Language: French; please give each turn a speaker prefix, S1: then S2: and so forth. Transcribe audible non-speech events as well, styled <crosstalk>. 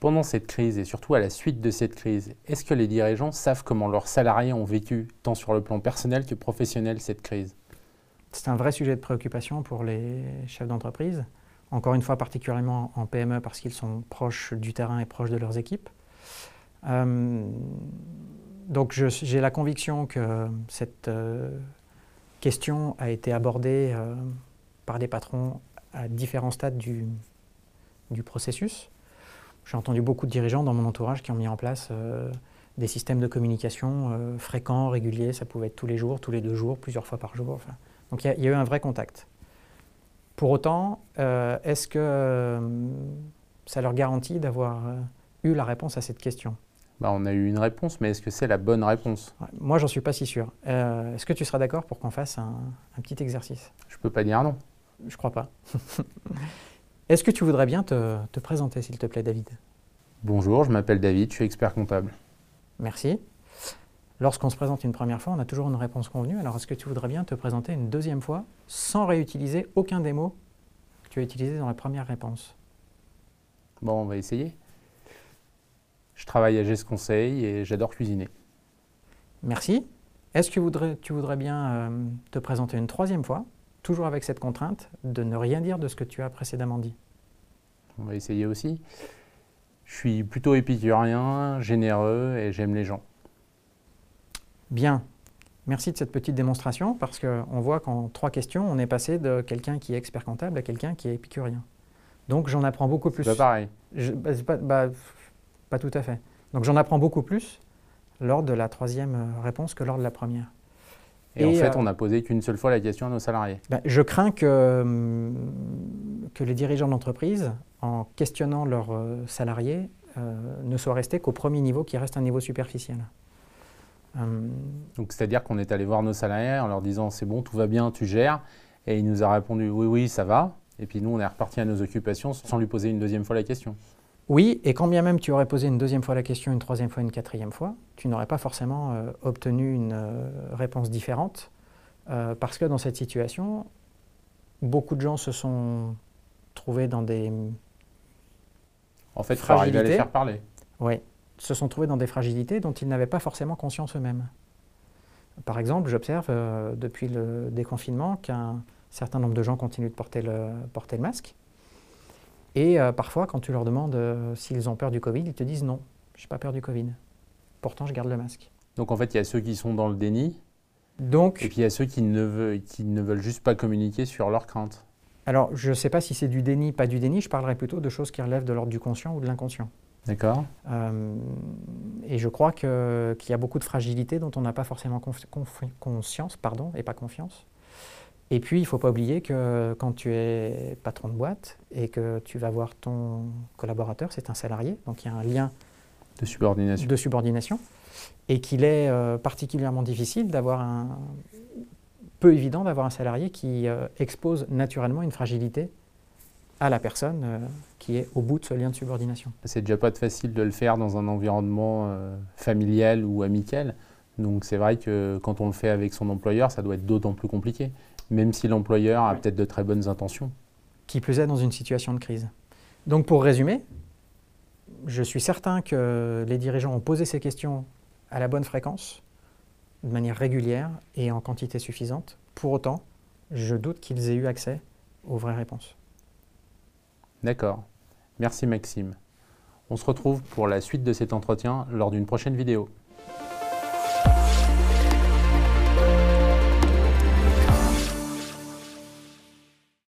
S1: Pendant cette crise et surtout à la suite de cette crise, est-ce que les dirigeants savent comment leurs salariés ont vécu, tant sur le plan personnel que professionnel, cette crise?
S2: C'est un vrai sujet de préoccupation pour les chefs d'entreprise, encore une fois particulièrement en PME parce qu'ils sont proches du terrain et proches de leurs équipes. Euh, donc j'ai la conviction que cette euh, question a été abordée euh, par des patrons à différents stades du, du processus. J'ai entendu beaucoup de dirigeants dans mon entourage qui ont mis en place euh, des systèmes de communication euh, fréquents, réguliers. Ça pouvait être tous les jours, tous les deux jours, plusieurs fois par jour. Donc il y, a eu un vrai contact. Pour autant, euh, est-ce que ça leur garantit d'avoir eu la réponse à cette question?
S1: Bah, On a eu une réponse, mais est-ce que c'est la bonne réponse?
S2: Moi, j'en suis pas si sûr. est-ce que tu seras d'accord pour qu'on fasse un, un, petit exercice?
S1: Je ne peux pas dire non.
S2: Je crois pas. <laughs> Est-ce que tu voudrais bien te, présenter, s'il te plaît, David?
S1: Bonjour, je m'appelle David, je suis expert comptable.
S2: Merci. Lorsqu'on se présente une première fois, on a toujours une réponse convenue. Alors, est-ce que tu voudrais bien te présenter une deuxième fois sans réutiliser aucun des mots que tu as utilisés dans la première réponse?
S1: Bon, on va essayer. Je travaille à GES Conseil et j'adore cuisiner.
S2: Merci. Est-ce que tu voudrais bien euh, te présenter une troisième fois toujours avec cette contrainte de ne rien dire de ce que tu as précédemment dit.
S1: On va essayer aussi. Je suis plutôt épicurien, généreux et j'aime les gens.
S2: Bien. Merci de cette petite démonstration parce qu'on voit qu'en trois questions, on est passé de quelqu'un qui est expert comptable à quelqu'un qui est épicurien. Donc j'en apprends beaucoup plus.
S1: Pas pareil.
S2: Bah, pas, bah, pas tout à fait. Donc j'en apprends beaucoup plus lors de la troisième euh, réponse que lors de la première.
S1: Et, en fait, euh, on n'a posé qu'une seule fois la question à nos salariés.
S2: Ben, je crains que, hum, que les dirigeants d'entreprise, en questionnant leurs euh, salariés, euh, ne soient restés qu'au premier niveau, qui reste un niveau superficiel.
S1: Hum. Donc, c'est-à-dire qu'on est allé voir nos salariés en leur disant c'est bon, tout va bien, tu gères. Et il nous a répondu oui, oui, ça va. Et puis nous, on est reparti à nos occupations sans lui poser une deuxième fois la question.
S2: Oui, et quand bien même tu aurais posé une deuxième fois la question, une troisième fois, une quatrième fois, tu n'aurais pas forcément euh, obtenu une euh, réponse différente, euh, parce que dans cette situation, beaucoup de gens se sont trouvés dans des
S1: en fait, fragilités. À les faire parler.
S2: Oui, se sont trouvés dans des fragilités dont ils n'avaient pas forcément conscience eux-mêmes. Par exemple, j'observe depuis le déconfinement qu'un certain nombre de gens continuent de porter le, porter le masque. Et euh, parfois, quand tu leur demandes euh, s'ils ont peur du Covid, ils te disent non, je n'ai pas peur du Covid. Pourtant, je garde le masque.
S1: Donc en fait, il y a ceux qui sont dans le déni. Donc, et puis il y a ceux qui ne, veulent, qui ne veulent juste pas communiquer sur leurs craintes.
S2: Alors, je ne sais pas si c'est du déni, pas du déni. Je parlerai plutôt de choses qui relèvent de l'ordre du conscient ou de l'inconscient.
S1: D'accord. Euh,
S2: et je crois qu'il y a beaucoup de fragilité dont on n'a pas forcément conscience, pardon, et pas confiance. Et puis, il ne faut pas oublier que quand tu es patron de boîte et que tu vas voir ton collaborateur, c'est un salarié, donc il y a un lien
S1: de subordination,
S2: de subordination et qu'il est euh, particulièrement difficile d'avoir un peu évident d'avoir un salarié qui euh, expose naturellement une fragilité à la personne euh, qui est au bout de ce lien de subordination.
S1: C'est déjà pas facile de le faire dans un environnement familial ou amical. Donc c'est vrai que quand on le fait avec son employeur, ça doit être d'autant plus compliqué même si l'employeur a peut-être de très bonnes intentions.
S2: Qui plus est dans une situation de crise. Donc pour résumer, je suis certain que les dirigeants ont posé ces questions à la bonne fréquence, de manière régulière et en quantité suffisante. Pour autant, je doute qu'ils aient eu accès aux vraies réponses.
S1: D'accord. Merci Maxime. On se retrouve pour la suite de cet entretien lors d'une prochaine vidéo.